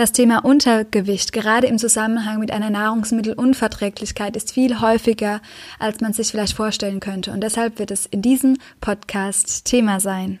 Das Thema Untergewicht, gerade im Zusammenhang mit einer Nahrungsmittelunverträglichkeit, ist viel häufiger, als man sich vielleicht vorstellen könnte. Und deshalb wird es in diesem Podcast Thema sein.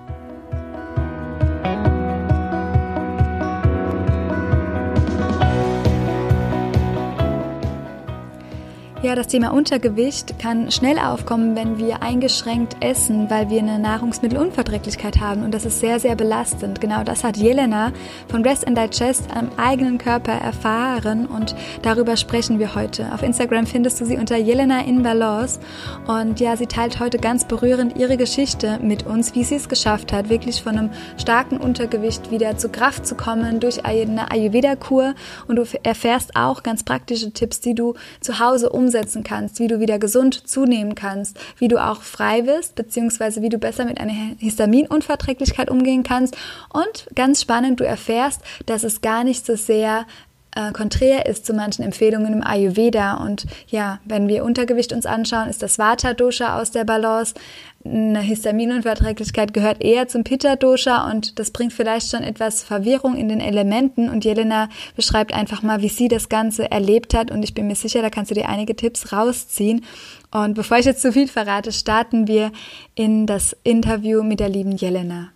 Ja, das Thema Untergewicht kann schnell aufkommen, wenn wir eingeschränkt essen, weil wir eine Nahrungsmittelunverträglichkeit haben. Und das ist sehr, sehr belastend. Genau das hat Jelena von Rest and Digest am eigenen Körper erfahren. Und darüber sprechen wir heute. Auf Instagram findest du sie unter Jelena in Balance. Und ja, sie teilt heute ganz berührend ihre Geschichte mit uns, wie sie es geschafft hat, wirklich von einem starken Untergewicht wieder zu Kraft zu kommen durch eine Ayurveda-Kur. Und du erfährst auch ganz praktische Tipps, die du zu Hause umsetzt umsetzen kannst, wie du wieder gesund zunehmen kannst, wie du auch frei wirst, beziehungsweise wie du besser mit einer Histaminunverträglichkeit umgehen kannst. Und ganz spannend, du erfährst, dass es gar nicht so sehr äh, konträr ist zu manchen Empfehlungen im Ayurveda. Und ja, wenn wir Untergewicht uns anschauen, ist das Vata-Dosha aus der Balance. Eine Histaminunverträglichkeit gehört eher zum Pitta-Dosha und das bringt vielleicht schon etwas Verwirrung in den Elementen. Und Jelena beschreibt einfach mal, wie sie das Ganze erlebt hat. Und ich bin mir sicher, da kannst du dir einige Tipps rausziehen. Und bevor ich jetzt zu viel verrate, starten wir in das Interview mit der lieben Jelena.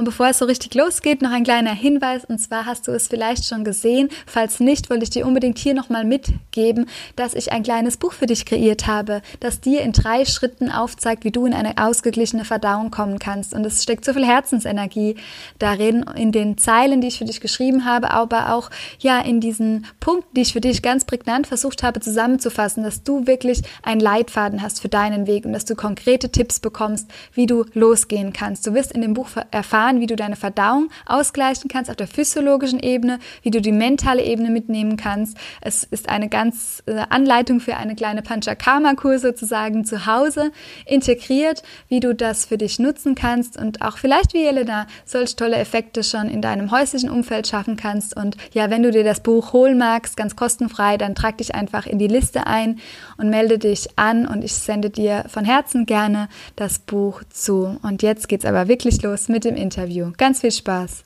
Und bevor es so richtig losgeht, noch ein kleiner Hinweis. Und zwar hast du es vielleicht schon gesehen. Falls nicht, wollte ich dir unbedingt hier nochmal mitgeben, dass ich ein kleines Buch für dich kreiert habe, das dir in drei Schritten aufzeigt, wie du in eine ausgeglichene Verdauung kommen kannst. Und es steckt so viel Herzensenergie darin, in den Zeilen, die ich für dich geschrieben habe, aber auch, ja, in diesen Punkten, die ich für dich ganz prägnant versucht habe zusammenzufassen, dass du wirklich einen Leitfaden hast für deinen Weg und dass du konkrete Tipps bekommst, wie du losgehen kannst. Du wirst in dem Buch erfahren, erfahren, wie du deine Verdauung ausgleichen kannst auf der physiologischen Ebene, wie du die mentale Ebene mitnehmen kannst. Es ist eine ganz äh, Anleitung für eine kleine Panchakarma-Kur sozusagen zu Hause integriert, wie du das für dich nutzen kannst und auch vielleicht wie Jelena solch tolle Effekte schon in deinem häuslichen Umfeld schaffen kannst. Und ja, wenn du dir das Buch holen magst, ganz kostenfrei, dann trag dich einfach in die Liste ein und melde dich an und ich sende dir von Herzen gerne das Buch zu. Und jetzt geht's aber wirklich los mit dem Interview. Interview. Ganz viel Spaß.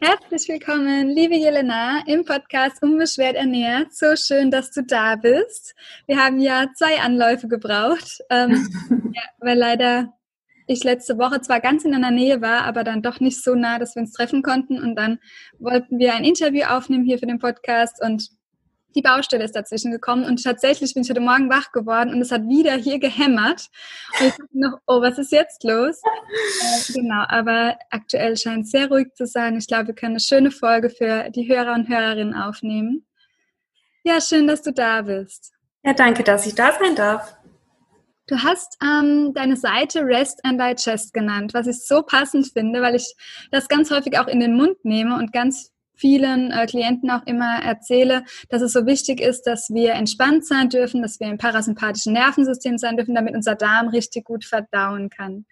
Herzlich willkommen, liebe Jelena, im Podcast Unbeschwert ernährt. So schön, dass du da bist. Wir haben ja zwei Anläufe gebraucht, ähm, ja, weil leider ich letzte Woche zwar ganz in deiner Nähe war, aber dann doch nicht so nah, dass wir uns treffen konnten. Und dann wollten wir ein Interview aufnehmen hier für den Podcast und die Baustelle ist dazwischen gekommen und tatsächlich bin ich heute Morgen wach geworden und es hat wieder hier gehämmert. Und ich dachte noch, oh, was ist jetzt los? äh, genau, aber aktuell scheint es sehr ruhig zu sein. Ich glaube, wir können eine schöne Folge für die Hörer und Hörerinnen aufnehmen. Ja, schön, dass du da bist. Ja, danke, dass ich da sein darf. Du hast ähm, deine Seite Rest and Digest genannt, was ich so passend finde, weil ich das ganz häufig auch in den Mund nehme und ganz vielen äh, Klienten auch immer erzähle, dass es so wichtig ist, dass wir entspannt sein dürfen, dass wir im parasympathischen Nervensystem sein dürfen, damit unser Darm richtig gut verdauen kann.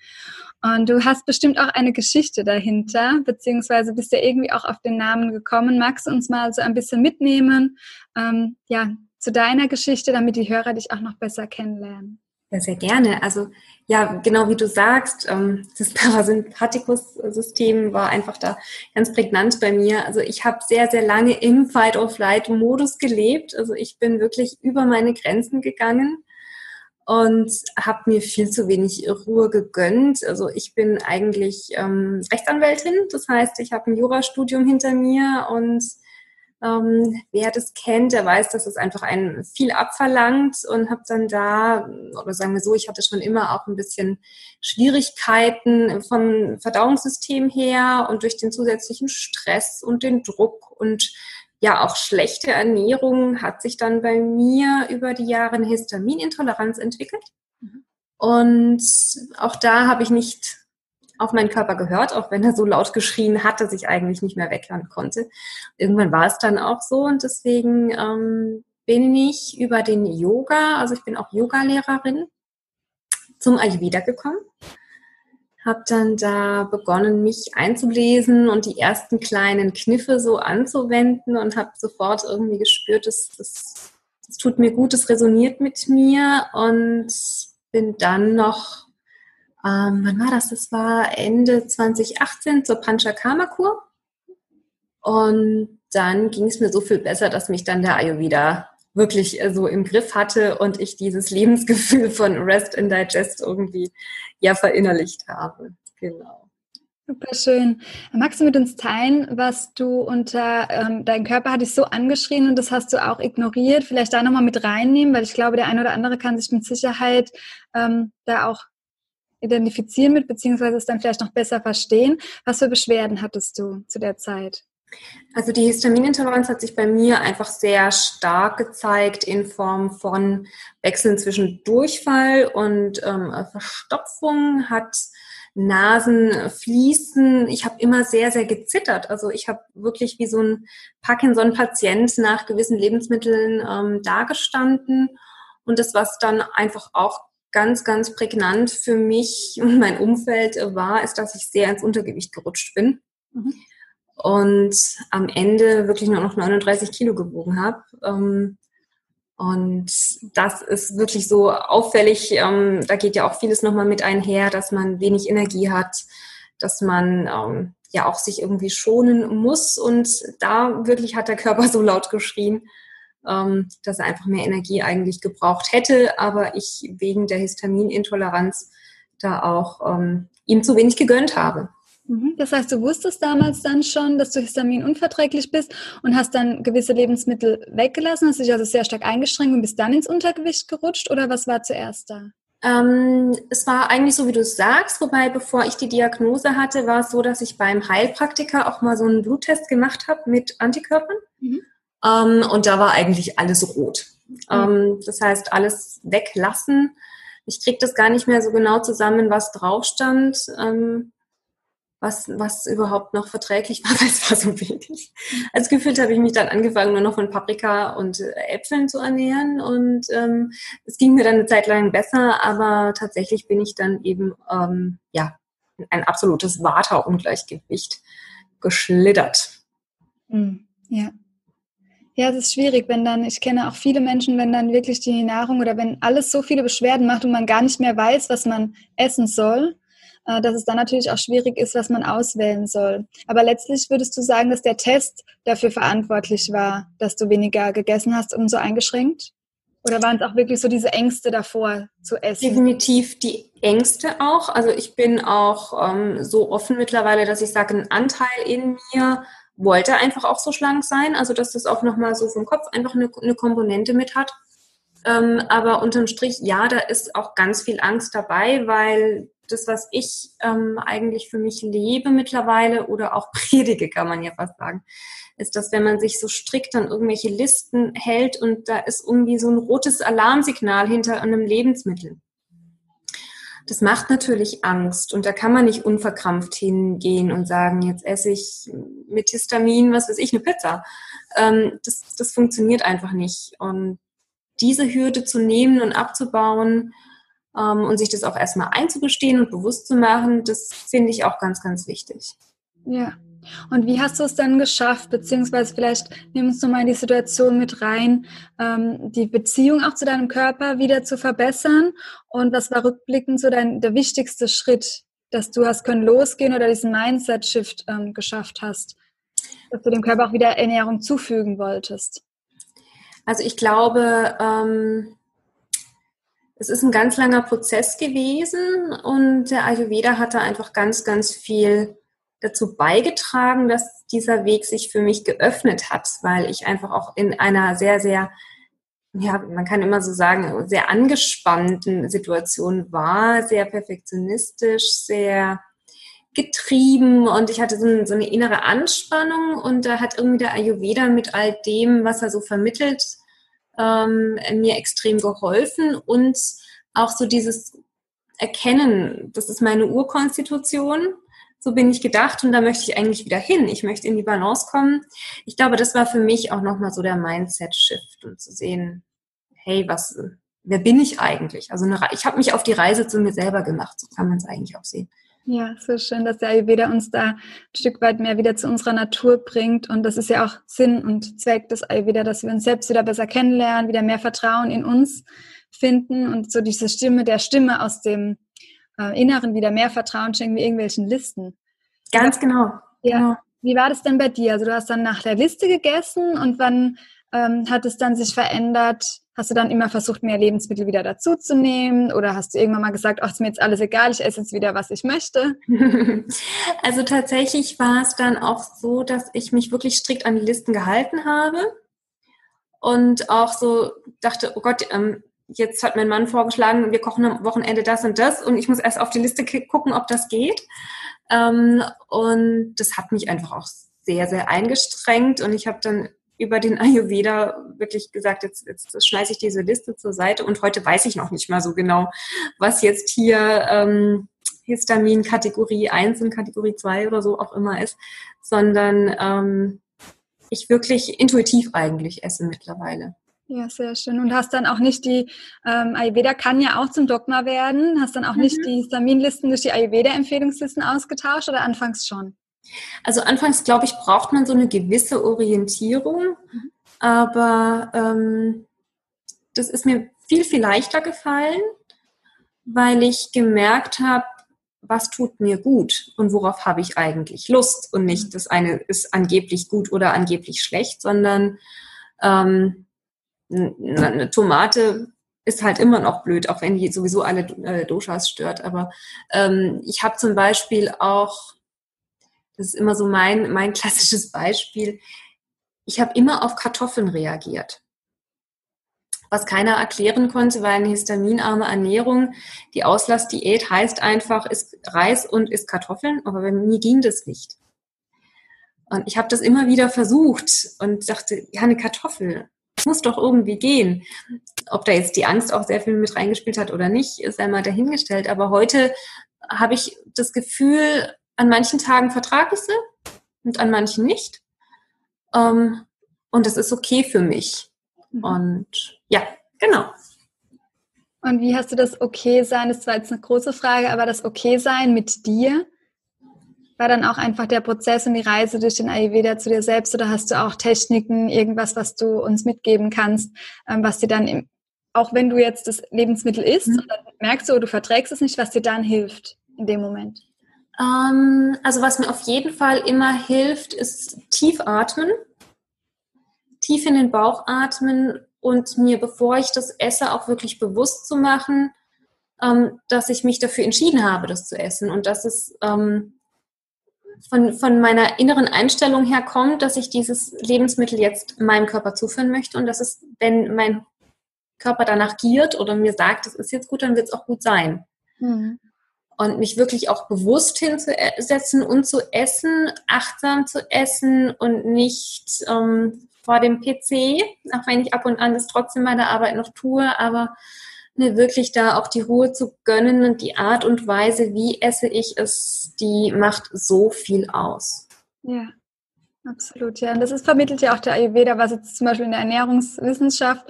Und du hast bestimmt auch eine Geschichte dahinter, beziehungsweise bist ja irgendwie auch auf den Namen gekommen. Magst du uns mal so ein bisschen mitnehmen, ähm, ja, zu deiner Geschichte, damit die Hörer dich auch noch besser kennenlernen? Ja, sehr gerne. Also ja, genau wie du sagst, ähm, das Parasympathikus-System war einfach da ganz prägnant bei mir. Also ich habe sehr, sehr lange im Fight-or-Flight-Modus gelebt. Also ich bin wirklich über meine Grenzen gegangen und habe mir viel zu wenig Ruhe gegönnt. Also ich bin eigentlich ähm, Rechtsanwältin, das heißt, ich habe ein Jurastudium hinter mir und ähm, wer das kennt, der weiß, dass es einfach einen viel abverlangt und habe dann da, oder sagen wir so, ich hatte schon immer auch ein bisschen Schwierigkeiten von Verdauungssystem her und durch den zusätzlichen Stress und den Druck und ja auch schlechte Ernährung hat sich dann bei mir über die Jahre eine Histaminintoleranz entwickelt. Mhm. Und auch da habe ich nicht auf meinen Körper gehört, auch wenn er so laut geschrien hat, dass ich eigentlich nicht mehr weghören konnte. Irgendwann war es dann auch so und deswegen ähm, bin ich über den Yoga, also ich bin auch Yogalehrerin, zum Ayurveda gekommen. Habe dann da begonnen, mich einzulesen und die ersten kleinen Kniffe so anzuwenden und habe sofort irgendwie gespürt, dass das, das tut mir gut, das resoniert mit mir und bin dann noch ähm, wann war das? Das war Ende 2018 zur Panchakarma-Kur. Und dann ging es mir so viel besser, dass mich dann der Ayurveda wirklich äh, so im Griff hatte und ich dieses Lebensgefühl von Rest and Digest irgendwie ja verinnerlicht habe. Genau. Super schön. Magst du mit uns teilen, was du unter ähm, dein Körper hat dich so angeschrien und das hast du auch ignoriert? Vielleicht da nochmal mit reinnehmen, weil ich glaube, der eine oder andere kann sich mit Sicherheit ähm, da auch identifizieren mit, beziehungsweise es dann vielleicht noch besser verstehen. Was für Beschwerden hattest du zu der Zeit? Also die Histaminintoleranz hat sich bei mir einfach sehr stark gezeigt in Form von Wechseln zwischen Durchfall und ähm, Verstopfung, hat Nasenfließen. Ich habe immer sehr, sehr gezittert. Also ich habe wirklich wie so ein Parkinson-Patient nach gewissen Lebensmitteln ähm, dagestanden. Und das, was dann einfach auch ganz, ganz prägnant für mich und mein Umfeld war, ist, dass ich sehr ins Untergewicht gerutscht bin. Mhm. Und am Ende wirklich nur noch 39 Kilo gewogen habe. Ähm, und das ist wirklich so auffällig. Ähm, da geht ja auch vieles nochmal mit einher, dass man wenig Energie hat, dass man ähm, ja auch sich irgendwie schonen muss. Und da wirklich hat der Körper so laut geschrien, ähm, dass er einfach mehr Energie eigentlich gebraucht hätte, aber ich wegen der Histaminintoleranz da auch ähm, ihm zu wenig gegönnt habe. Mhm. Das heißt, du wusstest damals dann schon, dass du histaminunverträglich bist und hast dann gewisse Lebensmittel weggelassen, hast dich also sehr stark eingeschränkt und bist dann ins Untergewicht gerutscht oder was war zuerst da? Ähm, es war eigentlich so, wie du sagst, wobei bevor ich die Diagnose hatte, war es so, dass ich beim Heilpraktiker auch mal so einen Bluttest gemacht habe mit Antikörpern. Mhm. Ähm, und da war eigentlich alles rot. Mhm. Ähm, das heißt, alles weglassen. Ich kriege das gar nicht mehr so genau zusammen, was drauf stand, ähm, was, was überhaupt noch verträglich war, weil es war so wenig. Als gefühlt habe ich mich dann angefangen, nur noch von Paprika und äh, Äpfeln zu ernähren. Und ähm, es ging mir dann eine Zeit lang besser, aber tatsächlich bin ich dann eben ähm, ja ein absolutes Waterungleichgewicht geschlittert. Mhm. Ja. Ja, es ist schwierig, wenn dann, ich kenne auch viele Menschen, wenn dann wirklich die Nahrung oder wenn alles so viele Beschwerden macht und man gar nicht mehr weiß, was man essen soll, äh, dass es dann natürlich auch schwierig ist, was man auswählen soll. Aber letztlich würdest du sagen, dass der Test dafür verantwortlich war, dass du weniger gegessen hast und so eingeschränkt? Oder waren es auch wirklich so diese Ängste davor zu essen? Definitiv die Ängste auch. Also ich bin auch ähm, so offen mittlerweile, dass ich sage, ein Anteil in mir wollte einfach auch so schlank sein, also dass das auch nochmal so vom Kopf einfach eine, eine Komponente mit hat. Ähm, aber unterm Strich, ja, da ist auch ganz viel Angst dabei, weil das, was ich ähm, eigentlich für mich lebe mittlerweile oder auch predige, kann man ja fast sagen, ist, dass wenn man sich so strikt an irgendwelche Listen hält und da ist irgendwie so ein rotes Alarmsignal hinter einem Lebensmittel, das macht natürlich Angst und da kann man nicht unverkrampft hingehen und sagen, jetzt esse ich mit Histamin, was weiß ich, eine Pizza. Ähm, das, das funktioniert einfach nicht. Und diese Hürde zu nehmen und abzubauen ähm, und sich das auch erstmal einzugestehen und bewusst zu machen, das finde ich auch ganz, ganz wichtig. Ja, und wie hast du es dann geschafft, beziehungsweise vielleicht nimm uns nochmal in die Situation mit rein, ähm, die Beziehung auch zu deinem Körper wieder zu verbessern? Und was war rückblickend so dein, der wichtigste Schritt, dass du hast können losgehen oder diesen Mindset-Shift ähm, geschafft hast, dass du dem Körper auch wieder Ernährung zufügen wolltest? Also ich glaube, ähm, es ist ein ganz langer Prozess gewesen und der Ayurveda hatte einfach ganz, ganz viel dazu beigetragen, dass dieser Weg sich für mich geöffnet hat, weil ich einfach auch in einer sehr, sehr, ja, man kann immer so sagen, sehr angespannten Situation war, sehr perfektionistisch, sehr getrieben und ich hatte so, so eine innere Anspannung und da hat irgendwie der Ayurveda mit all dem, was er so vermittelt, ähm, mir extrem geholfen und auch so dieses erkennen, das ist meine Urkonstitution, so bin ich gedacht und da möchte ich eigentlich wieder hin. Ich möchte in die Balance kommen. Ich glaube, das war für mich auch nochmal so der Mindset-Shift und zu sehen, hey, was, wer bin ich eigentlich? Also eine, ich habe mich auf die Reise zu mir selber gemacht, so kann man es eigentlich auch sehen. Ja, so schön, dass der Ayurveda uns da ein Stück weit mehr wieder zu unserer Natur bringt. Und das ist ja auch Sinn und Zweck des Ayurveda, dass wir uns selbst wieder besser kennenlernen, wieder mehr Vertrauen in uns finden und so diese Stimme der Stimme aus dem äh, Inneren wieder mehr Vertrauen schenken wie irgendwelchen Listen. Ganz genau. Ja. Genau. Wie war das denn bei dir? Also du hast dann nach der Liste gegessen und wann ähm, hat es dann sich verändert? Hast du dann immer versucht, mehr Lebensmittel wieder dazuzunehmen? Oder hast du irgendwann mal gesagt, ach, ist mir jetzt alles egal, ich esse jetzt wieder, was ich möchte? Also tatsächlich war es dann auch so, dass ich mich wirklich strikt an die Listen gehalten habe und auch so dachte, oh Gott, ähm, jetzt hat mein Mann vorgeschlagen, wir kochen am Wochenende das und das und ich muss erst auf die Liste gucken, ob das geht. Ähm, und das hat mich einfach auch sehr, sehr eingestrengt und ich habe dann über den Ayurveda wirklich gesagt, jetzt, jetzt schmeiße ich diese Liste zur Seite und heute weiß ich noch nicht mal so genau, was jetzt hier ähm, Histamin Kategorie 1 und Kategorie 2 oder so auch immer ist, sondern ähm, ich wirklich intuitiv eigentlich esse mittlerweile. Ja, sehr schön. Und hast dann auch nicht die, ähm, Ayurveda kann ja auch zum Dogma werden, hast dann auch mhm. nicht die Histaminlisten durch die Ayurveda-Empfehlungslisten ausgetauscht oder anfangs schon? Also anfangs, glaube ich, braucht man so eine gewisse Orientierung, mhm. aber ähm, das ist mir viel, viel leichter gefallen, weil ich gemerkt habe, was tut mir gut und worauf habe ich eigentlich Lust und nicht, mhm. das eine ist angeblich gut oder angeblich schlecht, sondern ähm, eine Tomate ist halt immer noch blöd, auch wenn die sowieso alle äh, Doshas stört. Aber ähm, ich habe zum Beispiel auch das ist immer so mein, mein klassisches Beispiel. Ich habe immer auf Kartoffeln reagiert. Was keiner erklären konnte, weil eine histaminarme Ernährung, die Auslassdiät heißt einfach, isst Reis und isst Kartoffeln, aber bei mir ging das nicht. Und ich habe das immer wieder versucht und dachte, ja, eine Kartoffel, muss doch irgendwie gehen. Ob da jetzt die Angst auch sehr viel mit reingespielt hat oder nicht, ist einmal dahingestellt. Aber heute habe ich das Gefühl, an manchen Tagen vertrage ich sie und an manchen nicht. Ähm, und das ist okay für mich. Mhm. Und ja, genau. Und wie hast du das Okay sein? Das war jetzt eine große Frage, aber das Okay sein mit dir war dann auch einfach der Prozess und die Reise durch den Ayurveda zu dir selbst oder hast du auch Techniken, irgendwas, was du uns mitgeben kannst, ähm, was dir dann, im, auch wenn du jetzt das Lebensmittel isst, mhm. dann merkst du, oh, du verträgst es nicht, was dir dann hilft in dem Moment? Ähm, also was mir auf jeden Fall immer hilft, ist tief atmen, tief in den Bauch atmen und mir, bevor ich das esse, auch wirklich bewusst zu machen, ähm, dass ich mich dafür entschieden habe, das zu essen und dass es ähm, von, von meiner inneren Einstellung her kommt, dass ich dieses Lebensmittel jetzt meinem Körper zuführen möchte und dass es, wenn mein Körper danach giert oder mir sagt, es ist jetzt gut, dann wird es auch gut sein. Mhm und mich wirklich auch bewusst hinzusetzen und zu essen, achtsam zu essen und nicht ähm, vor dem PC, auch wenn ich ab und an das trotzdem bei der Arbeit noch tue, aber mir wirklich da auch die Ruhe zu gönnen und die Art und Weise, wie esse ich es, die macht so viel aus. Ja. Absolut, ja. Und das ist vermittelt ja auch der Ayurveda, was jetzt zum Beispiel in der Ernährungswissenschaft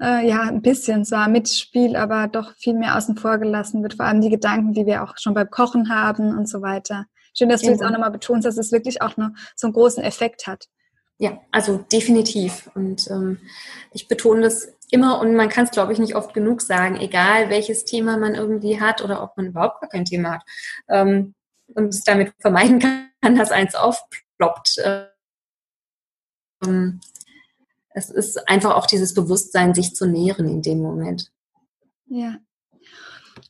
äh, ja ein bisschen zwar mitspielt, aber doch viel mehr außen vor gelassen wird. Vor allem die Gedanken, die wir auch schon beim Kochen haben und so weiter. Schön, dass du jetzt auch nochmal betonst, dass es wirklich auch noch so einen großen Effekt hat. Ja, also definitiv. Und ähm, ich betone das immer und man kann es, glaube ich, nicht oft genug sagen, egal welches Thema man irgendwie hat oder ob man überhaupt gar kein Thema hat. Ähm, und es damit vermeiden kann, dass eins aufploppt. Äh, ähm, es ist einfach auch dieses Bewusstsein, sich zu nähren in dem Moment. Ja,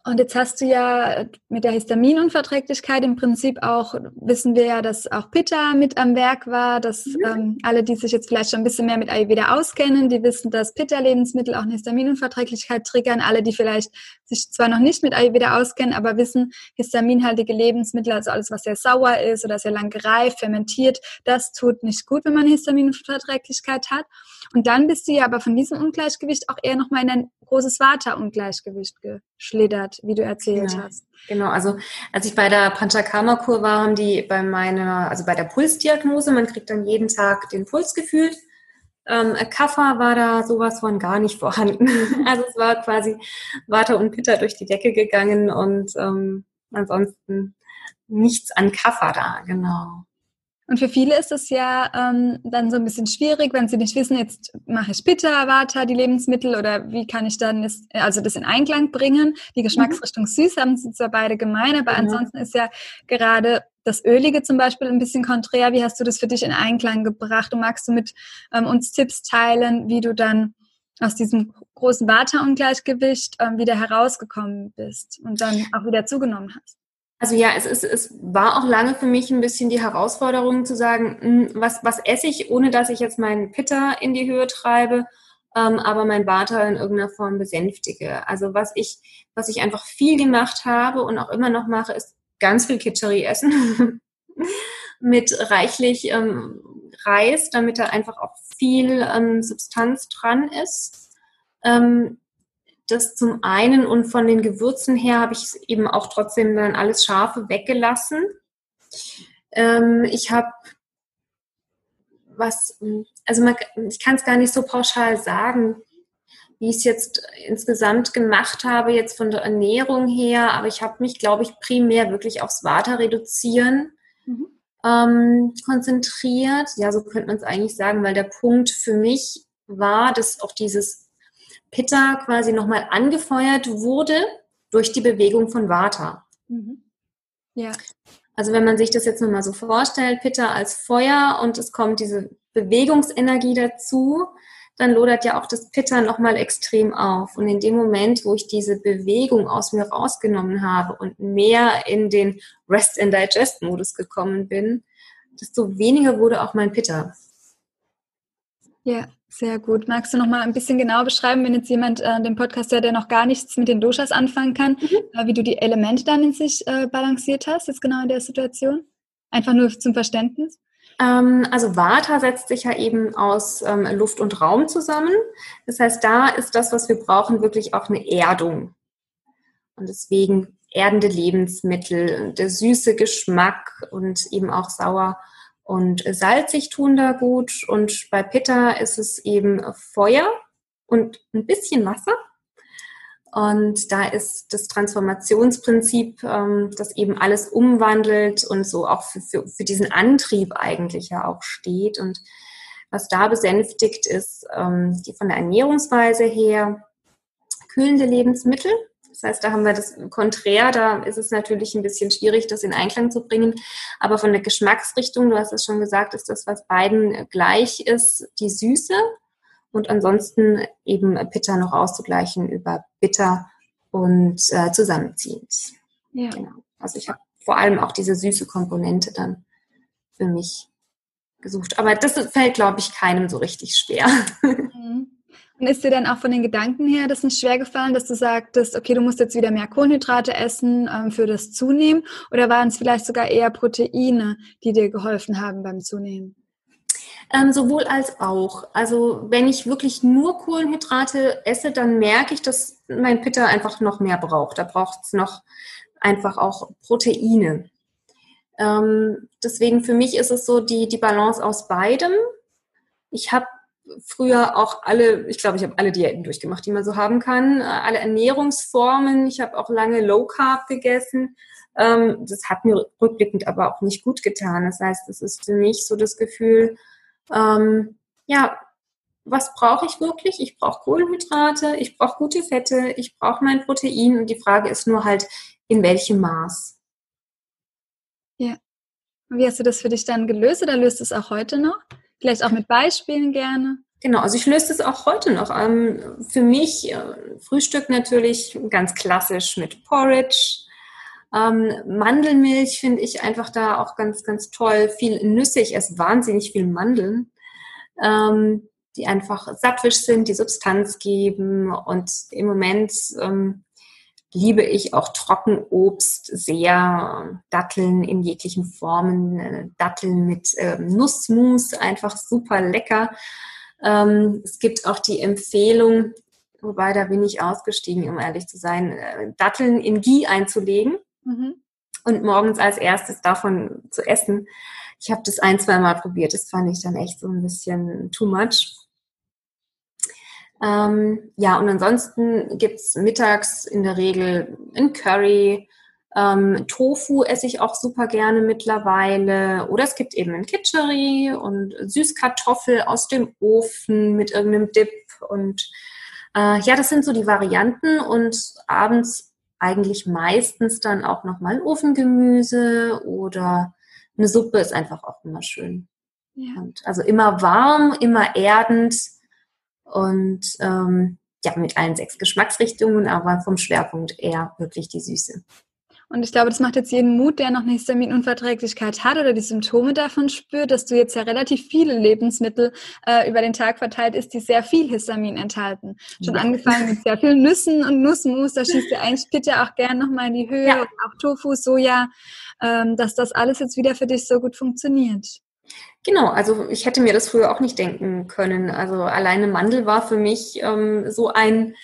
und jetzt hast du ja mit der Histaminunverträglichkeit im Prinzip auch, wissen wir ja, dass auch Pitta mit am Werk war, dass mhm. ähm, alle, die sich jetzt vielleicht schon ein bisschen mehr mit Ayurveda auskennen, die wissen, dass Pitta-Lebensmittel auch eine Histaminunverträglichkeit triggern. Alle, die vielleicht sich zwar noch nicht mit Ayurveda auskennen, aber wissen, histaminhaltige Lebensmittel, also alles, was sehr sauer ist oder sehr lang gereift, fermentiert, das tut nicht gut, wenn man Histaminunverträglichkeit hat. Und dann bist du ja aber von diesem Ungleichgewicht auch eher nochmal in ein großes Vata-Ungleichgewicht geschlittert, wie du erzählt genau. hast. Genau, also als ich bei der Panchakarma-Kur war, haben die bei meiner, also bei der Pulsdiagnose, man kriegt dann jeden Tag den Puls gefühlt. Ähm, Kaffer war da sowas von gar nicht vorhanden. also es war quasi Vata und Pitta durch die Decke gegangen und ähm, ansonsten nichts an Kaffer da, genau. Und für viele ist es ja ähm, dann so ein bisschen schwierig, wenn sie nicht wissen, jetzt mache ich Pitta, Vata, die Lebensmittel oder wie kann ich dann das, also das in Einklang bringen. Die Geschmacksrichtung mhm. süß haben sie zwar beide gemein, aber mhm. ansonsten ist ja gerade das Ölige zum Beispiel ein bisschen konträr. Wie hast du das für dich in Einklang gebracht? Und magst du mit ähm, uns Tipps teilen, wie du dann aus diesem großen Vata-Ungleichgewicht ähm, wieder herausgekommen bist und dann auch wieder zugenommen hast? Also ja, es, ist, es war auch lange für mich ein bisschen die Herausforderung zu sagen, hm, was, was esse ich, ohne dass ich jetzt meinen Pitter in die Höhe treibe, ähm, aber mein Vata in irgendeiner Form besänftige. Also was ich, was ich einfach viel gemacht habe und auch immer noch mache, ist ganz viel Kitscheri essen mit reichlich ähm, Reis, damit da einfach auch viel ähm, Substanz dran ist. Ähm, das zum einen und von den Gewürzen her habe ich eben auch trotzdem dann alles Scharfe weggelassen. Ähm, ich habe was, also man, ich kann es gar nicht so pauschal sagen, wie ich es jetzt insgesamt gemacht habe, jetzt von der Ernährung her, aber ich habe mich, glaube ich, primär wirklich aufs Water reduzieren mhm. ähm, konzentriert. Ja, so könnte man es eigentlich sagen, weil der Punkt für mich war, dass auch dieses Pitta quasi nochmal angefeuert wurde durch die Bewegung von Vata. Mhm. Ja. Also wenn man sich das jetzt nochmal so vorstellt, Pitta als Feuer und es kommt diese Bewegungsenergie dazu, dann lodert ja auch das Pitta nochmal extrem auf. Und in dem Moment, wo ich diese Bewegung aus mir rausgenommen habe und mehr in den Rest and Digest Modus gekommen bin, desto weniger wurde auch mein Pitta. Ja, sehr gut. Magst du noch mal ein bisschen genauer beschreiben, wenn jetzt jemand äh, den Podcast hört, der noch gar nichts mit den Doshas anfangen kann, mhm. äh, wie du die Elemente dann in sich äh, balanciert hast, jetzt genau in der Situation? Einfach nur zum Verständnis? Ähm, also Vata setzt sich ja eben aus ähm, Luft und Raum zusammen. Das heißt, da ist das, was wir brauchen, wirklich auch eine Erdung. Und deswegen erdende Lebensmittel, der süße Geschmack und eben auch sauer und salzig tun da gut. Und bei Pitta ist es eben Feuer und ein bisschen Wasser. Und da ist das Transformationsprinzip, ähm, das eben alles umwandelt und so auch für, für, für, diesen Antrieb eigentlich ja auch steht. Und was da besänftigt ist, ähm, die von der Ernährungsweise her kühlende Lebensmittel, das heißt, da haben wir das Konträr, da ist es natürlich ein bisschen schwierig, das in Einklang zu bringen. Aber von der Geschmacksrichtung, du hast es schon gesagt, ist das, was beiden gleich ist, die Süße. Und ansonsten eben Pitta noch auszugleichen über Bitter und äh, zusammenziehend. Ja. Genau. Also ich habe vor allem auch diese süße Komponente dann für mich gesucht. Aber das fällt, glaube ich, keinem so richtig schwer. Und ist dir dann auch von den Gedanken her das nicht schwer gefallen, dass du sagtest, okay, du musst jetzt wieder mehr Kohlenhydrate essen ähm, für das Zunehmen? Oder waren es vielleicht sogar eher Proteine, die dir geholfen haben beim Zunehmen? Ähm, sowohl als auch. Also wenn ich wirklich nur Kohlenhydrate esse, dann merke ich, dass mein Pitter einfach noch mehr braucht. Da braucht es noch einfach auch Proteine. Ähm, deswegen für mich ist es so die, die Balance aus beidem. Ich habe früher auch alle, ich glaube, ich habe alle Diäten durchgemacht, die man so haben kann, äh, alle Ernährungsformen. Ich habe auch lange Low Carb gegessen. Ähm, das hat mir rückblickend aber auch nicht gut getan. Das heißt, es ist für mich so das Gefühl, ähm, ja, was brauche ich wirklich? Ich brauche Kohlenhydrate, ich brauche gute Fette, ich brauche mein Protein und die Frage ist nur halt, in welchem Maß. Ja. Wie hast du das für dich dann gelöst oder löst es auch heute noch? Vielleicht auch mit Beispielen gerne. Genau, also ich löse das auch heute noch. Ähm, für mich äh, Frühstück natürlich ganz klassisch mit Porridge. Ähm, Mandelmilch finde ich einfach da auch ganz, ganz toll. Viel Nüsse, ich esse wahnsinnig viel Mandeln, ähm, die einfach sattwisch sind, die Substanz geben. Und im Moment liebe ich auch Trockenobst sehr, Datteln in jeglichen Formen, äh, Datteln mit ähm, Nussmus, einfach super lecker. Ähm, es gibt auch die Empfehlung, wobei da bin ich ausgestiegen, um ehrlich zu sein, äh, Datteln in Ghee einzulegen mhm. und morgens als erstes davon zu essen. Ich habe das ein, zwei Mal probiert. Das fand ich dann echt so ein bisschen too much. Ähm, ja, und ansonsten gibt's mittags in der Regel ein Curry. Ähm, Tofu esse ich auch super gerne mittlerweile. Oder es gibt eben ein Kitchery und Süßkartoffel aus dem Ofen mit irgendeinem Dip. Und äh, ja, das sind so die Varianten. Und abends eigentlich meistens dann auch nochmal Ofengemüse oder eine Suppe ist einfach auch immer schön. Ja. Und also immer warm, immer erdend und ähm, ja, mit allen sechs Geschmacksrichtungen, aber vom Schwerpunkt eher wirklich die Süße. Und ich glaube, das macht jetzt jeden Mut, der noch eine Histaminunverträglichkeit hat oder die Symptome davon spürt, dass du jetzt ja relativ viele Lebensmittel äh, über den Tag verteilt isst, die sehr viel Histamin enthalten. Schon ja. angefangen mit sehr vielen Nüssen und Nussmus, da schießt der ein Splitter auch gern nochmal in die Höhe, ja. auch Tofu, Soja, ähm, dass das alles jetzt wieder für dich so gut funktioniert. Genau, also ich hätte mir das früher auch nicht denken können. Also alleine Mandel war für mich ähm, so ein,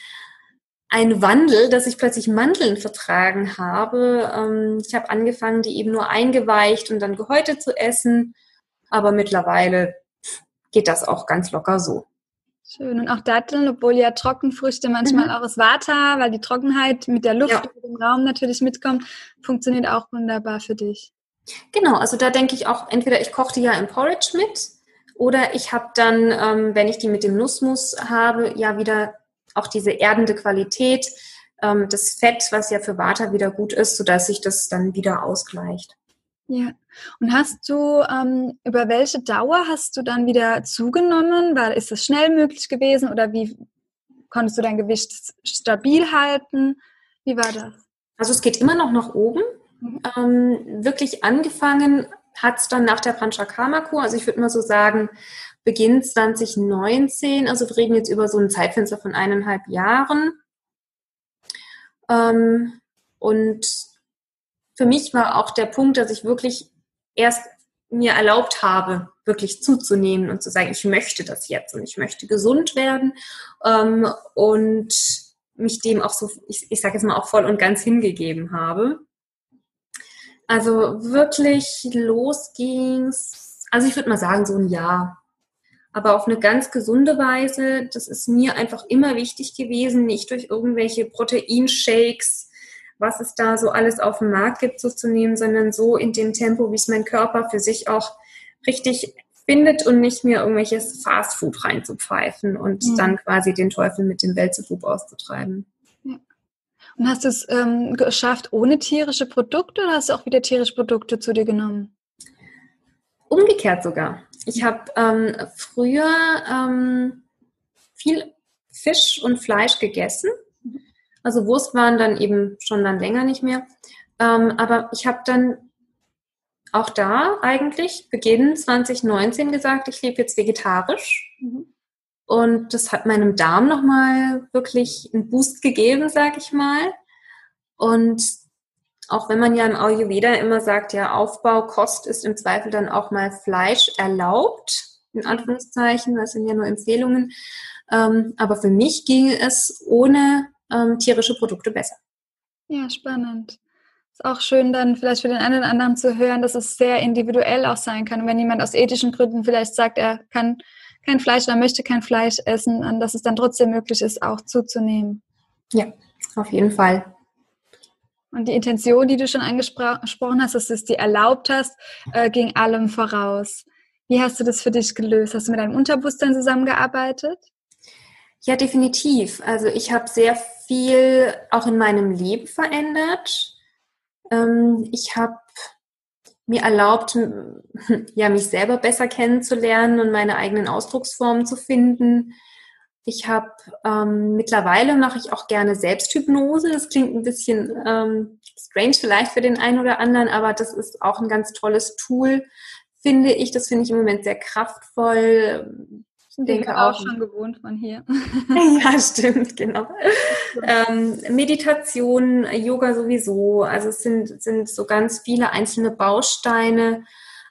ein Wandel, dass ich plötzlich Mandeln vertragen habe. Ähm, ich habe angefangen, die eben nur eingeweicht und dann gehäutet zu essen. Aber mittlerweile geht das auch ganz locker so. Schön. Und auch Datteln, obwohl ja Trockenfrüchte manchmal mhm. auch aus Vata, weil die Trockenheit mit der Luft ja. im Raum natürlich mitkommt, funktioniert auch wunderbar für dich. Genau, also da denke ich auch, entweder ich koche die ja im Porridge mit oder ich habe dann, ähm, wenn ich die mit dem Nussmus habe, ja wieder auch diese erdende Qualität, ähm, das Fett, was ja für Vata wieder gut ist, sodass sich das dann wieder ausgleicht. Ja. Und hast du, ähm, über welche Dauer hast du dann wieder zugenommen? Weil ist es schnell möglich gewesen oder wie konntest du dein Gewicht stabil halten? Wie war das? Also es geht immer noch nach oben. Mhm. Ähm, wirklich angefangen hat es dann nach der Panchakarma-Kur, also ich würde mal so sagen, Beginn 2019, also wir reden jetzt über so ein Zeitfenster von eineinhalb Jahren. Ähm, und für mich war auch der Punkt, dass ich wirklich erst mir erlaubt habe, wirklich zuzunehmen und zu sagen, ich möchte das jetzt und ich möchte gesund werden ähm, und mich dem auch so, ich, ich sage jetzt mal auch voll und ganz hingegeben habe. Also wirklich los ging's, also ich würde mal sagen, so ein Jahr. Aber auf eine ganz gesunde Weise. Das ist mir einfach immer wichtig gewesen, nicht durch irgendwelche Proteinshakes, was es da so alles auf dem Markt gibt, so zu nehmen, sondern so in dem Tempo, wie es mein Körper für sich auch richtig findet und nicht mehr irgendwelches Fastfood reinzupfeifen und mhm. dann quasi den Teufel mit dem Belzebub auszutreiben. Und hast du es ähm, geschafft ohne tierische Produkte oder hast du auch wieder tierische Produkte zu dir genommen? Umgekehrt sogar. Ich habe ähm, früher ähm, viel Fisch und Fleisch gegessen. Also Wurst waren dann eben schon dann länger nicht mehr. Ähm, aber ich habe dann auch da eigentlich Beginn 2019 gesagt, ich lebe jetzt vegetarisch. Mhm. Und das hat meinem Darm nochmal wirklich einen Boost gegeben, sag ich mal. Und auch wenn man ja im Ayurveda immer sagt, ja, Aufbau, Kost ist im Zweifel dann auch mal Fleisch erlaubt, in Anführungszeichen, das sind ja nur Empfehlungen. Ähm, aber für mich ging es ohne ähm, tierische Produkte besser. Ja, spannend. Ist auch schön dann vielleicht für den einen oder anderen zu hören, dass es sehr individuell auch sein kann. Und wenn jemand aus ethischen Gründen vielleicht sagt, er kann kein Fleisch oder möchte kein Fleisch essen, und dass es dann trotzdem möglich ist, auch zuzunehmen. Ja, auf jeden Fall. Und die Intention, die du schon angesprochen hast, dass du es dir erlaubt hast, äh, ging allem voraus. Wie hast du das für dich gelöst? Hast du mit deinem Unterbewusstsein zusammengearbeitet? Ja, definitiv. Also ich habe sehr viel auch in meinem Leben verändert. Ähm, ich habe mir erlaubt, ja, mich selber besser kennenzulernen und meine eigenen Ausdrucksformen zu finden. Ich habe ähm, mittlerweile mache ich auch gerne Selbsthypnose. Das klingt ein bisschen ähm, strange vielleicht für den einen oder anderen, aber das ist auch ein ganz tolles Tool, finde ich. Das finde ich im Moment sehr kraftvoll. Ich denke auch, auch schon gewohnt von hier. ja, stimmt, genau. Ähm, Meditation, Yoga sowieso. Also es sind, sind so ganz viele einzelne Bausteine.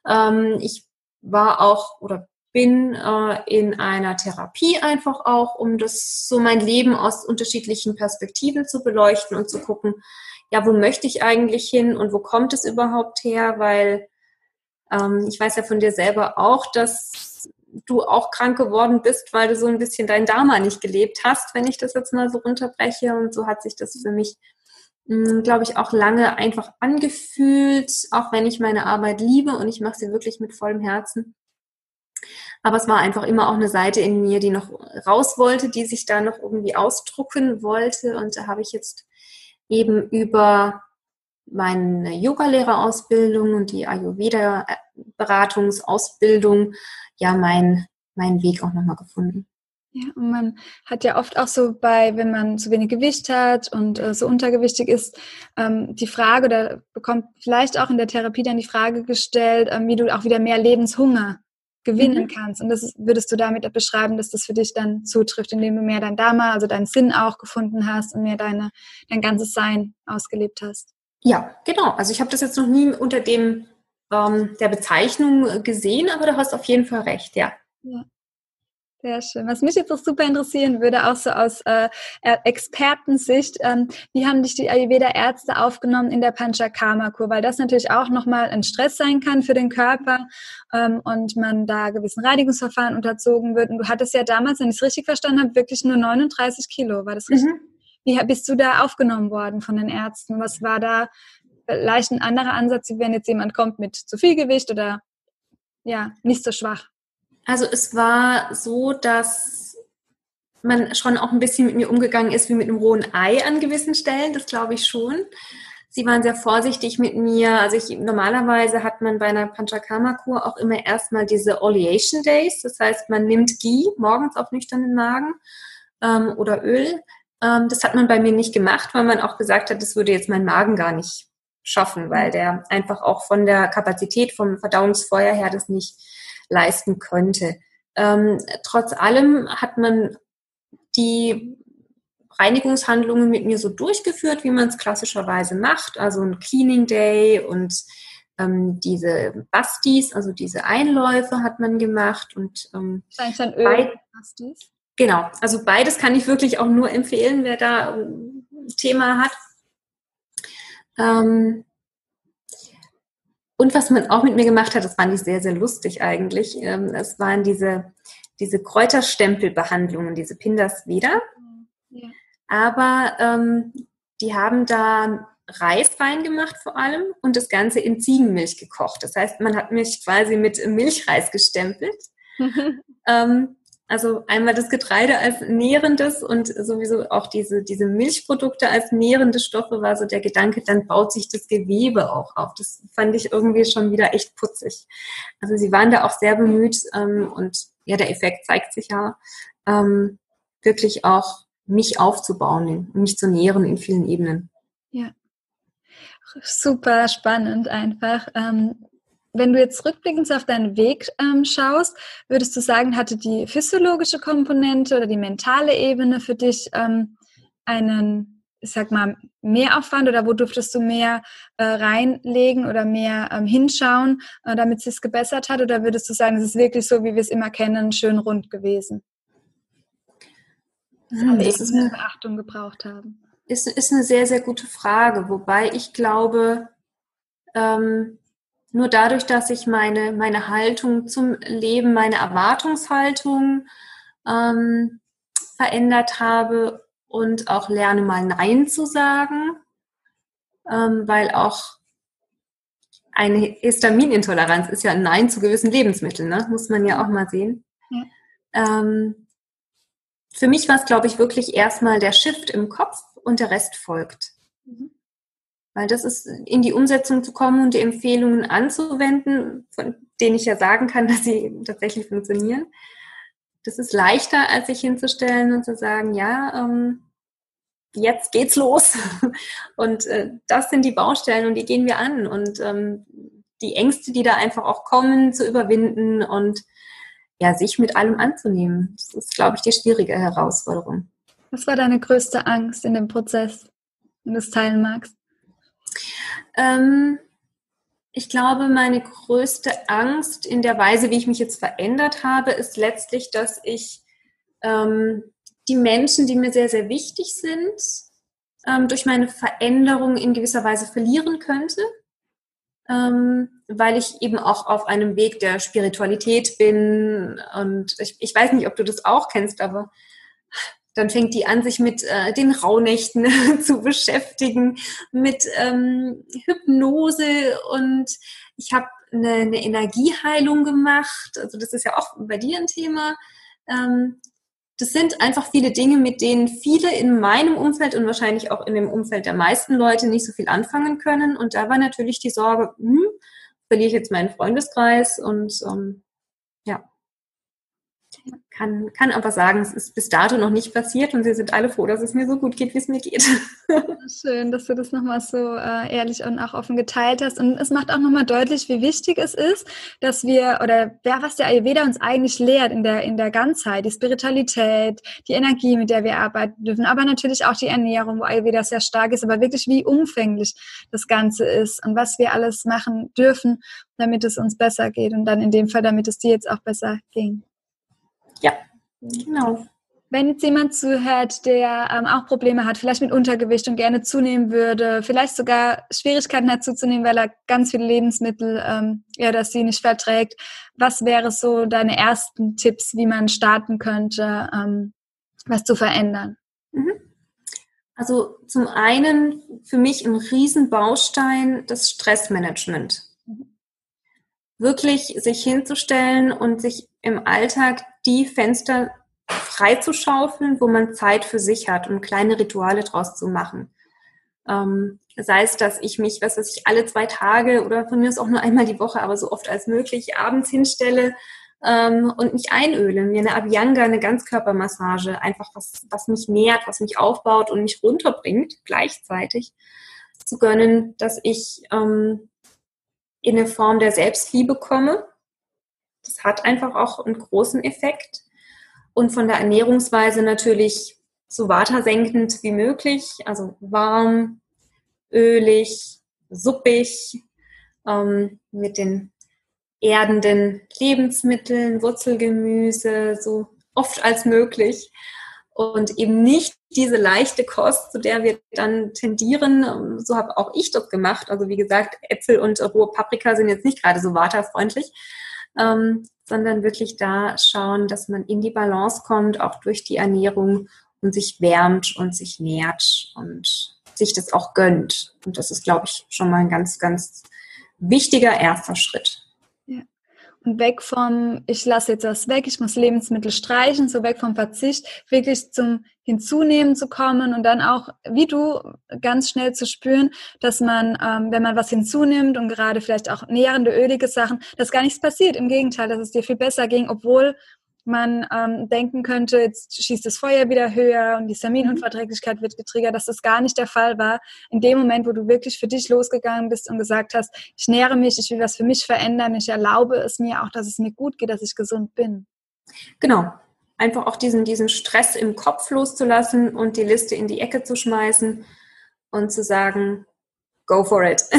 Ähm, ich war auch oder bin äh, in einer Therapie einfach auch, um das so mein Leben aus unterschiedlichen Perspektiven zu beleuchten und zu gucken, ja, wo möchte ich eigentlich hin und wo kommt es überhaupt her? Weil ähm, ich weiß ja von dir selber auch, dass du auch krank geworden bist, weil du so ein bisschen dein Dharma nicht gelebt hast, wenn ich das jetzt mal so runterbreche. Und so hat sich das für mich hm, glaube ich, auch lange einfach angefühlt, auch wenn ich meine Arbeit liebe und ich mache sie wirklich mit vollem Herzen. Aber es war einfach immer auch eine Seite in mir, die noch raus wollte, die sich da noch irgendwie ausdrucken wollte. Und da habe ich jetzt eben über meine Yoga-Lehrerausbildung und die Ayurveda-Beratungsausbildung ja mein, meinen Weg auch nochmal gefunden. Ja, und man hat ja oft auch so bei, wenn man zu wenig Gewicht hat und äh, so untergewichtig ist, ähm, die Frage oder bekommt vielleicht auch in der Therapie dann die Frage gestellt, ähm, wie du auch wieder mehr Lebenshunger gewinnen mhm. kannst. Und das ist, würdest du damit beschreiben, dass das für dich dann zutrifft, indem du mehr dein Dharma, also deinen Sinn auch gefunden hast und mehr deine, dein ganzes Sein ausgelebt hast? Ja, genau. Also ich habe das jetzt noch nie unter dem ähm, der Bezeichnung gesehen, aber du hast auf jeden Fall recht, ja. ja. Sehr schön. Was mich jetzt auch super interessieren würde, auch so aus äh, Expertensicht, ähm, wie haben dich die Ayurveda-Ärzte aufgenommen in der Panchakarma-Kur? Weil das natürlich auch nochmal ein Stress sein kann für den Körper ähm, und man da gewissen Reinigungsverfahren unterzogen wird. Und du hattest ja damals, wenn ich es richtig verstanden habe, wirklich nur 39 Kilo. War das richtig? Mhm. Wie bist du da aufgenommen worden von den Ärzten? Was war da vielleicht ein anderer Ansatz, wenn jetzt jemand kommt mit zu viel Gewicht oder ja, nicht so schwach? Also es war so, dass man schon auch ein bisschen mit mir umgegangen ist wie mit einem rohen Ei an gewissen Stellen, das glaube ich schon. Sie waren sehr vorsichtig mit mir. Also ich, normalerweise hat man bei einer Panchakarma-Kur auch immer erstmal diese Oleation Days. Das heißt, man nimmt Ghee morgens auf nüchternen Magen ähm, oder Öl. Ähm, das hat man bei mir nicht gemacht, weil man auch gesagt hat, das würde jetzt mein Magen gar nicht schaffen, weil der einfach auch von der Kapazität vom Verdauungsfeuer her das nicht leisten könnte. Ähm, trotz allem hat man die Reinigungshandlungen mit mir so durchgeführt, wie man es klassischerweise macht. Also ein Cleaning Day und ähm, diese Bastis, also diese Einläufe hat man gemacht und ähm, dann Öl Bastis. Genau, also beides kann ich wirklich auch nur empfehlen, wer da ein Thema hat. Ähm, und was man auch mit mir gemacht hat, das fand ich sehr, sehr lustig eigentlich. Ähm, es waren diese, diese Kräuterstempelbehandlungen, diese Pindas Veda. Ja. Aber ähm, die haben da Reis reingemacht vor allem und das Ganze in Ziegenmilch gekocht. Das heißt, man hat mich quasi mit Milchreis gestempelt. ähm, also einmal das Getreide als nährendes und sowieso auch diese, diese Milchprodukte als nährende Stoffe war so der Gedanke, dann baut sich das Gewebe auch auf. Das fand ich irgendwie schon wieder echt putzig. Also sie waren da auch sehr bemüht ähm, und ja, der Effekt zeigt sich ja, ähm, wirklich auch mich aufzubauen, mich zu nähren in vielen Ebenen. Ja. Super spannend einfach. Ähm, wenn du jetzt rückblickend auf deinen Weg ähm, schaust, würdest du sagen, hatte die physiologische Komponente oder die mentale Ebene für dich ähm, einen, ich sag mal, Mehraufwand oder wo durftest du mehr äh, reinlegen oder mehr ähm, hinschauen, äh, damit es sich gebessert hat? Oder würdest du sagen, es ist wirklich so, wie wir es immer kennen, schön rund gewesen? Das ist eine Beachtung gebraucht haben. Ist, ist eine sehr, sehr gute Frage, wobei ich glaube, ähm, nur dadurch, dass ich meine, meine Haltung zum Leben, meine Erwartungshaltung ähm, verändert habe und auch lerne mal Nein zu sagen, ähm, weil auch eine Histaminintoleranz ist ja ein Nein zu gewissen Lebensmitteln, ne? muss man ja auch mal sehen. Ja. Ähm, für mich war es, glaube ich, wirklich erstmal der Shift im Kopf und der Rest folgt. Weil das ist, in die Umsetzung zu kommen und die Empfehlungen anzuwenden, von denen ich ja sagen kann, dass sie tatsächlich funktionieren. Das ist leichter, als sich hinzustellen und zu sagen, ja, ähm, jetzt geht's los. Und äh, das sind die Baustellen und die gehen wir an. Und ähm, die Ängste, die da einfach auch kommen, zu überwinden und ja, sich mit allem anzunehmen. Das ist, glaube ich, die schwierige Herausforderung. Was war deine größte Angst in dem Prozess, wenn du es teilen magst? Ähm, Ich glaube, meine größte Angst in der Weise, wie ich mich jetzt verändert habe, ist letztlich, dass ich ähm, die Menschen, die mir sehr, sehr wichtig sind, ähm, durch meine Veränderung in gewisser Weise verlieren könnte, ähm, weil ich eben auch auf einem Weg der Spiritualität bin. Und ich, ich weiß nicht, ob du das auch kennst, aber dann fängt die an, sich mit äh, den Rauhnächten zu beschäftigen, mit ähm, Hypnose und ich habe eine, eine, Energieheilung gemacht. Also das ist ja auch bei dir ein Thema. Ähm, das sind einfach viele Dinge, mit denen viele in meinem Umfeld und wahrscheinlich auch in dem Umfeld der meisten Leute nicht so viel anfangen können. Und da war natürlich die Sorge, hm, verliere ich jetzt meinen Freundeskreis und ähm, kann, kann aber sagen, es ist bis dato noch nicht passiert und sie sind alle froh, dass es mir so gut geht, wie es mir geht. Schön, dass du das nochmal so äh, ehrlich und auch offen geteilt hast. Und es macht auch nochmal deutlich, wie wichtig es ist, dass wir, oder ja, was der Ayurveda uns eigentlich lehrt in der, in der Ganzheit, die Spiritualität, die Energie, mit der wir arbeiten dürfen, aber natürlich auch die Ernährung, wo Ayurveda sehr stark ist, aber wirklich wie umfänglich das Ganze ist und was wir alles machen dürfen, damit es uns besser geht und dann in dem Fall, damit es dir jetzt auch besser ging. Ja, genau. Wenn jetzt jemand zuhört, der ähm, auch Probleme hat, vielleicht mit Untergewicht und gerne zunehmen würde, vielleicht sogar Schwierigkeiten hat zuzunehmen, weil er ganz viele Lebensmittel, ähm, ja, dass sie nicht verträgt, was wäre so deine ersten Tipps, wie man starten könnte, ähm, was zu verändern? Mhm. Also zum einen für mich ein Riesenbaustein das Stressmanagement. Mhm. Wirklich sich hinzustellen und sich im Alltag die Fenster freizuschaufeln, wo man Zeit für sich hat und kleine Rituale draus zu machen. Ähm, sei es, dass ich mich, was weiß ich, alle zwei Tage oder von mir aus auch nur einmal die Woche, aber so oft als möglich abends hinstelle ähm, und mich einöle, mir eine Abhyanga, eine Ganzkörpermassage, einfach was, was mich nährt, was mich aufbaut und mich runterbringt gleichzeitig zu gönnen, dass ich ähm, in eine Form der Selbstliebe komme das hat einfach auch einen großen Effekt. Und von der Ernährungsweise natürlich so watersenkend wie möglich, also warm, ölig, suppig, ähm, mit den erdenden Lebensmitteln, Wurzelgemüse, so oft als möglich. Und eben nicht diese leichte Kost, zu der wir dann tendieren. So habe auch ich das gemacht. Also wie gesagt, Äpfel und rohe Paprika sind jetzt nicht gerade so waterfreundlich ähm, sondern wirklich da schauen, dass man in die Balance kommt, auch durch die Ernährung und sich wärmt und sich nährt und sich das auch gönnt. Und das ist, glaube ich, schon mal ein ganz, ganz wichtiger erster Schritt. Weg vom, ich lasse jetzt das weg, ich muss Lebensmittel streichen, so weg vom Verzicht, wirklich zum Hinzunehmen zu kommen und dann auch, wie du, ganz schnell zu spüren, dass man, ähm, wenn man was hinzunimmt und gerade vielleicht auch nährende, ölige Sachen, dass gar nichts passiert. Im Gegenteil, dass es dir viel besser ging, obwohl man ähm, denken könnte, jetzt schießt das Feuer wieder höher und die Saminunverträglichkeit wird getriggert, dass das gar nicht der Fall war. In dem Moment, wo du wirklich für dich losgegangen bist und gesagt hast, ich nähere mich, ich will was für mich verändern, ich erlaube es mir auch, dass es mir gut geht, dass ich gesund bin. Genau, einfach auch diesen, diesen Stress im Kopf loszulassen und die Liste in die Ecke zu schmeißen und zu sagen, go for it.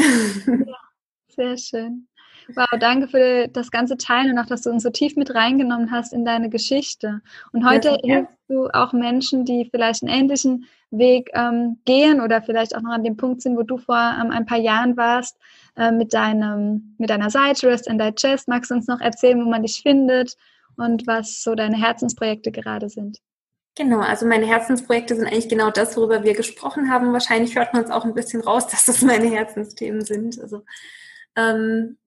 Ja, sehr schön. Wow, danke für das ganze Teilen und auch, dass du uns so tief mit reingenommen hast in deine Geschichte. Und heute ja, hilfst du auch Menschen, die vielleicht einen ähnlichen Weg ähm, gehen oder vielleicht auch noch an dem Punkt sind, wo du vor ähm, ein paar Jahren warst, äh, mit, deinem, mit deiner Seite Rest and Digest. Magst du uns noch erzählen, wo man dich findet und was so deine Herzensprojekte gerade sind. Genau, also meine Herzensprojekte sind eigentlich genau das, worüber wir gesprochen haben. Wahrscheinlich hört man es auch ein bisschen raus, dass das meine Herzensthemen sind. Also ähm,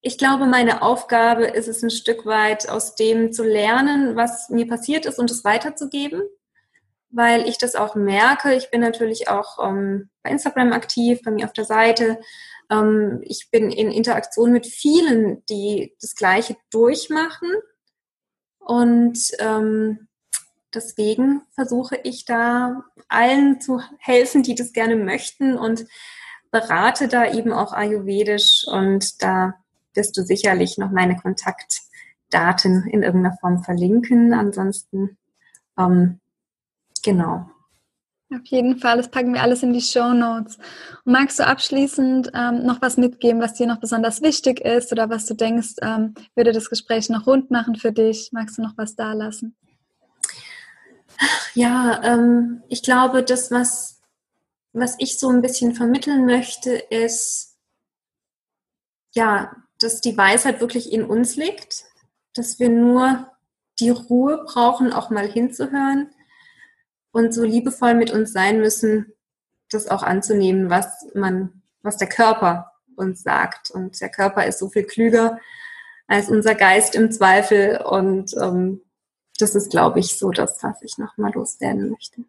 ich glaube, meine Aufgabe ist es ein Stück weit aus dem zu lernen, was mir passiert ist und es weiterzugeben, weil ich das auch merke. Ich bin natürlich auch ähm, bei Instagram aktiv, bei mir auf der Seite. Ähm, ich bin in Interaktion mit vielen, die das Gleiche durchmachen und ähm, deswegen versuche ich da allen zu helfen, die das gerne möchten und berate da eben auch ayurvedisch und da wirst du sicherlich noch meine Kontaktdaten in irgendeiner Form verlinken. Ansonsten, ähm, genau. Auf jeden Fall, das packen wir alles in die Show Notes. Magst du abschließend ähm, noch was mitgeben, was dir noch besonders wichtig ist oder was du denkst, ähm, würde das Gespräch noch rund machen für dich? Magst du noch was da lassen? Ja, ähm, ich glaube, das, was, was ich so ein bisschen vermitteln möchte, ist, ja, dass die Weisheit wirklich in uns liegt, dass wir nur die Ruhe brauchen, auch mal hinzuhören und so liebevoll mit uns sein müssen, das auch anzunehmen, was man, was der Körper uns sagt. Und der Körper ist so viel klüger als unser Geist im Zweifel. Und ähm, das ist, glaube ich, so das, was ich nochmal loswerden möchte.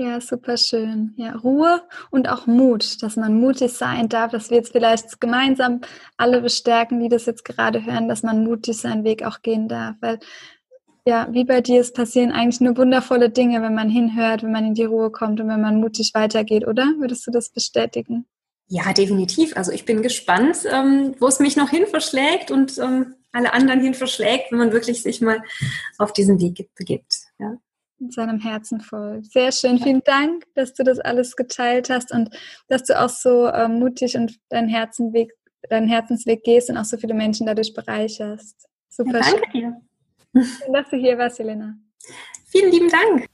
Ja, super schön. Ja, Ruhe und auch Mut, dass man mutig sein darf, dass wir jetzt vielleicht gemeinsam alle bestärken, die das jetzt gerade hören, dass man mutig seinen Weg auch gehen darf. Weil ja, wie bei dir, es passieren eigentlich nur wundervolle Dinge, wenn man hinhört, wenn man in die Ruhe kommt und wenn man mutig weitergeht, oder? Würdest du das bestätigen? Ja, definitiv. Also ich bin gespannt, ähm, wo es mich noch hin verschlägt und ähm, alle anderen hin verschlägt, wenn man wirklich sich mal auf diesen Weg begibt. Ja. In seinem Herzen voll. Sehr schön. Vielen Dank, dass du das alles geteilt hast und dass du auch so ähm, mutig und deinen Herzenweg, deinen Herzensweg gehst und auch so viele Menschen dadurch bereicherst. Super ja, danke schön. dir. Schön, dass du hier warst, Jelena. Vielen lieben Dank.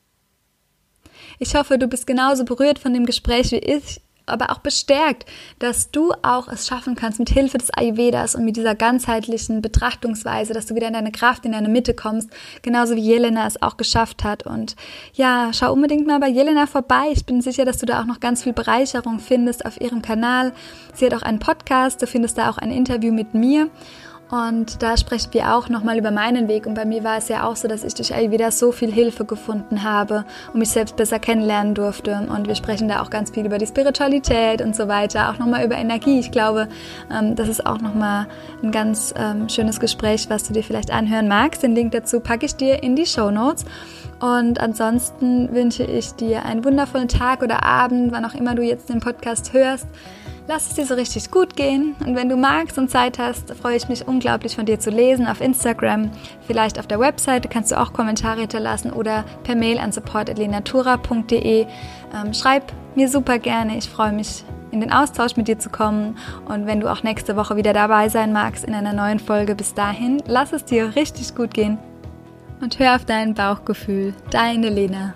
Ich hoffe, du bist genauso berührt von dem Gespräch wie ich, aber auch bestärkt, dass du auch es schaffen kannst mit Hilfe des Ayurvedas und mit dieser ganzheitlichen Betrachtungsweise, dass du wieder in deine Kraft, in deine Mitte kommst, genauso wie Jelena es auch geschafft hat. Und ja, schau unbedingt mal bei Jelena vorbei. Ich bin sicher, dass du da auch noch ganz viel Bereicherung findest auf ihrem Kanal. Sie hat auch einen Podcast, du findest da auch ein Interview mit mir. Und da sprechen wir auch nochmal über meinen Weg. Und bei mir war es ja auch so, dass ich durch Ayurveda so viel Hilfe gefunden habe und mich selbst besser kennenlernen durfte. Und wir sprechen da auch ganz viel über die Spiritualität und so weiter, auch nochmal über Energie. Ich glaube, ähm, das ist auch nochmal ein ganz ähm, schönes Gespräch, was du dir vielleicht anhören magst. Den Link dazu packe ich dir in die Show Notes. Und ansonsten wünsche ich dir einen wundervollen Tag oder Abend, wann auch immer du jetzt den Podcast hörst. Lass es dir so richtig gut gehen und wenn du magst und Zeit hast, freue ich mich unglaublich von dir zu lesen auf Instagram, vielleicht auf der Webseite kannst du auch Kommentare hinterlassen oder per Mail an support.lenatura.de. Ähm, schreib mir super gerne, ich freue mich in den Austausch mit dir zu kommen und wenn du auch nächste Woche wieder dabei sein magst in einer neuen Folge, bis dahin, lass es dir richtig gut gehen und hör auf dein Bauchgefühl. Deine Lena.